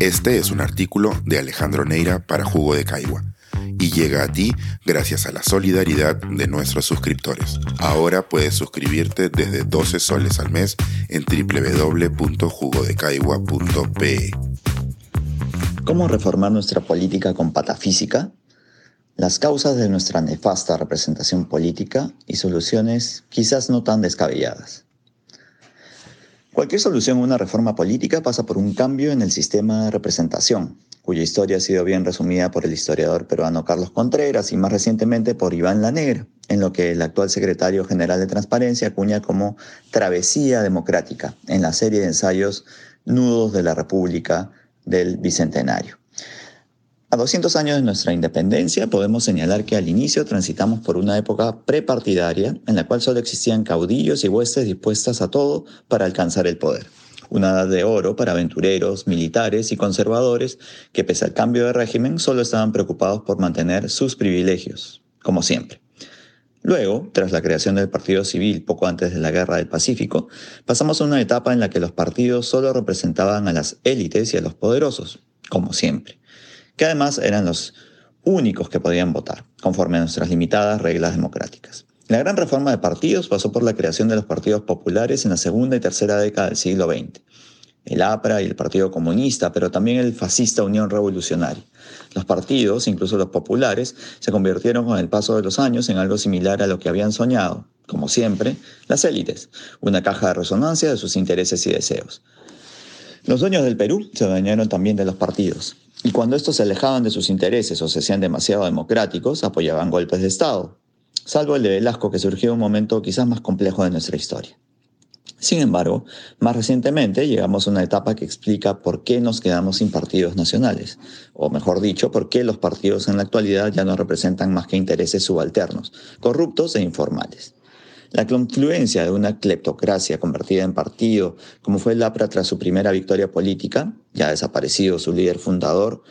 Este es un artículo de Alejandro Neira para Jugo de Caigua y llega a ti gracias a la solidaridad de nuestros suscriptores. Ahora puedes suscribirte desde 12 soles al mes en www.jugodecaigua.pe. ¿Cómo reformar nuestra política con patafísica? Las causas de nuestra nefasta representación política y soluciones quizás no tan descabelladas. Cualquier solución a una reforma política pasa por un cambio en el sistema de representación, cuya historia ha sido bien resumida por el historiador peruano Carlos Contreras y más recientemente por Iván La Negra, en lo que el actual secretario general de Transparencia acuña como travesía democrática en la serie de ensayos Nudos de la República del Bicentenario. A 200 años de nuestra independencia podemos señalar que al inicio transitamos por una época prepartidaria en la cual solo existían caudillos y huestes dispuestas a todo para alcanzar el poder. Una edad de oro para aventureros, militares y conservadores que pese al cambio de régimen solo estaban preocupados por mantener sus privilegios, como siempre. Luego, tras la creación del Partido Civil poco antes de la Guerra del Pacífico, pasamos a una etapa en la que los partidos solo representaban a las élites y a los poderosos, como siempre que además eran los únicos que podían votar, conforme a nuestras limitadas reglas democráticas. La gran reforma de partidos pasó por la creación de los partidos populares en la segunda y tercera década del siglo XX. El APRA y el Partido Comunista, pero también el fascista Unión Revolucionaria. Los partidos, incluso los populares, se convirtieron con el paso de los años en algo similar a lo que habían soñado, como siempre, las élites, una caja de resonancia de sus intereses y deseos. Los dueños del Perú se dañaron también de los partidos, y cuando estos se alejaban de sus intereses o se hacían demasiado democráticos, apoyaban golpes de Estado, salvo el de Velasco que surgió en un momento quizás más complejo de nuestra historia. Sin embargo, más recientemente llegamos a una etapa que explica por qué nos quedamos sin partidos nacionales, o mejor dicho, por qué los partidos en la actualidad ya no representan más que intereses subalternos, corruptos e informales. La confluencia de una cleptocracia convertida en partido, como fue el APRA tras su primera victoria política, ya desaparecido su líder fundador,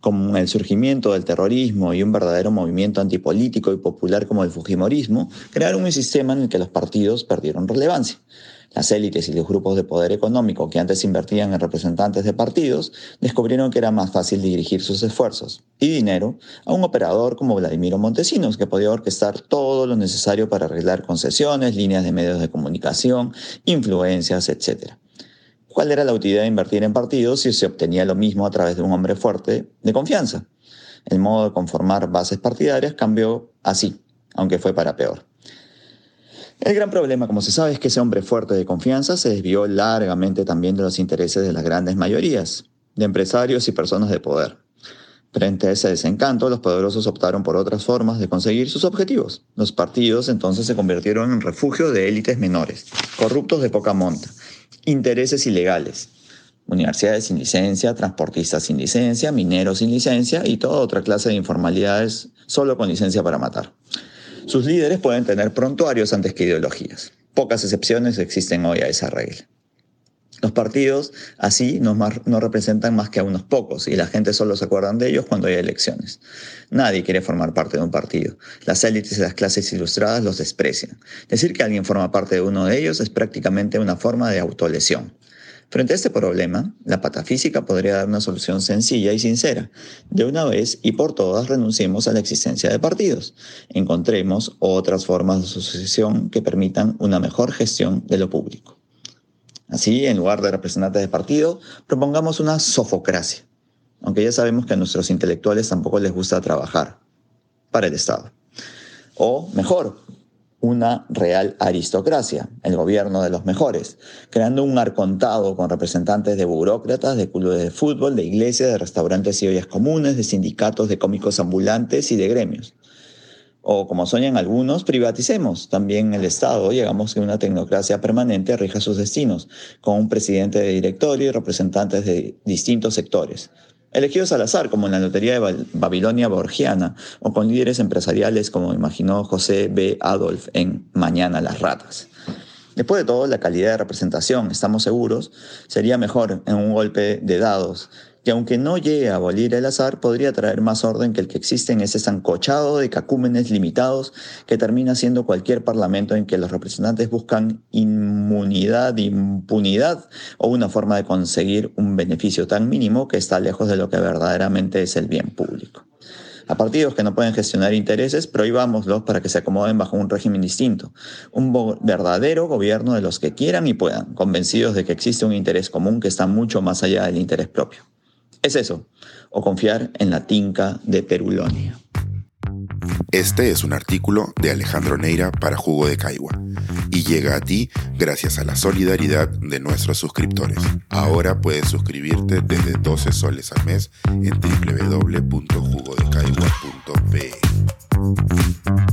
como el surgimiento del terrorismo y un verdadero movimiento antipolítico y popular como el Fujimorismo, crearon un sistema en el que los partidos perdieron relevancia. Las élites y los grupos de poder económico que antes invertían en representantes de partidos descubrieron que era más fácil dirigir sus esfuerzos y dinero a un operador como Vladimiro Montesinos, que podía orquestar todo lo necesario para arreglar concesiones, líneas de medios de comunicación, influencias, etc. ¿Cuál era la utilidad de invertir en partidos si se obtenía lo mismo a través de un hombre fuerte de confianza? El modo de conformar bases partidarias cambió así, aunque fue para peor. El gran problema, como se sabe, es que ese hombre fuerte de confianza se desvió largamente también de los intereses de las grandes mayorías, de empresarios y personas de poder. Frente a ese desencanto, los poderosos optaron por otras formas de conseguir sus objetivos. Los partidos entonces se convirtieron en refugio de élites menores, corruptos de poca monta, intereses ilegales, universidades sin licencia, transportistas sin licencia, mineros sin licencia y toda otra clase de informalidades solo con licencia para matar. Sus líderes pueden tener prontuarios antes que ideologías. Pocas excepciones existen hoy a esa regla. Los partidos así no, representan más que a unos pocos y la gente solo se acuerdan de ellos cuando hay elecciones. Nadie quiere formar parte de un partido. Las élites y las clases ilustradas los desprecian. Decir que alguien forma parte de uno de ellos es prácticamente una forma de autolesión. Frente a este problema, la patafísica podría dar una solución sencilla y sincera. De una vez y por todas renunciemos a la existencia de partidos. Encontremos otras formas de asociación que permitan una mejor gestión de lo público. Así, en lugar de representantes de partido, propongamos una sofocracia, aunque ya sabemos que a nuestros intelectuales tampoco les gusta trabajar para el Estado. O mejor, una real aristocracia, el gobierno de los mejores, creando un arcontado con representantes de burócratas, de clubes de fútbol, de iglesias, de restaurantes y ollas comunes, de sindicatos, de cómicos ambulantes y de gremios. O como sueñan algunos, privaticemos también el Estado, llegamos a una tecnocracia permanente rija sus destinos, con un presidente de directorio y representantes de distintos sectores, elegidos al azar, como en la Lotería de Babilonia Borgiana, o con líderes empresariales como imaginó José B. Adolf en Mañana las Ratas. Después de todo, la calidad de representación, estamos seguros, sería mejor en un golpe de dados que aunque no llegue a abolir el azar, podría traer más orden que el que existe en ese zancochado de cacúmenes limitados que termina siendo cualquier parlamento en que los representantes buscan inmunidad, impunidad o una forma de conseguir un beneficio tan mínimo que está lejos de lo que verdaderamente es el bien público. A partidos que no pueden gestionar intereses, prohibámoslos para que se acomoden bajo un régimen distinto. Un verdadero gobierno de los que quieran y puedan, convencidos de que existe un interés común que está mucho más allá del interés propio. Es eso, o confiar en la tinca de Perulonia. Este es un artículo de Alejandro Neira para Jugo de Caigua y llega a ti gracias a la solidaridad de nuestros suscriptores. Ahora puedes suscribirte desde 12 soles al mes en www.jugodecaigua.pe.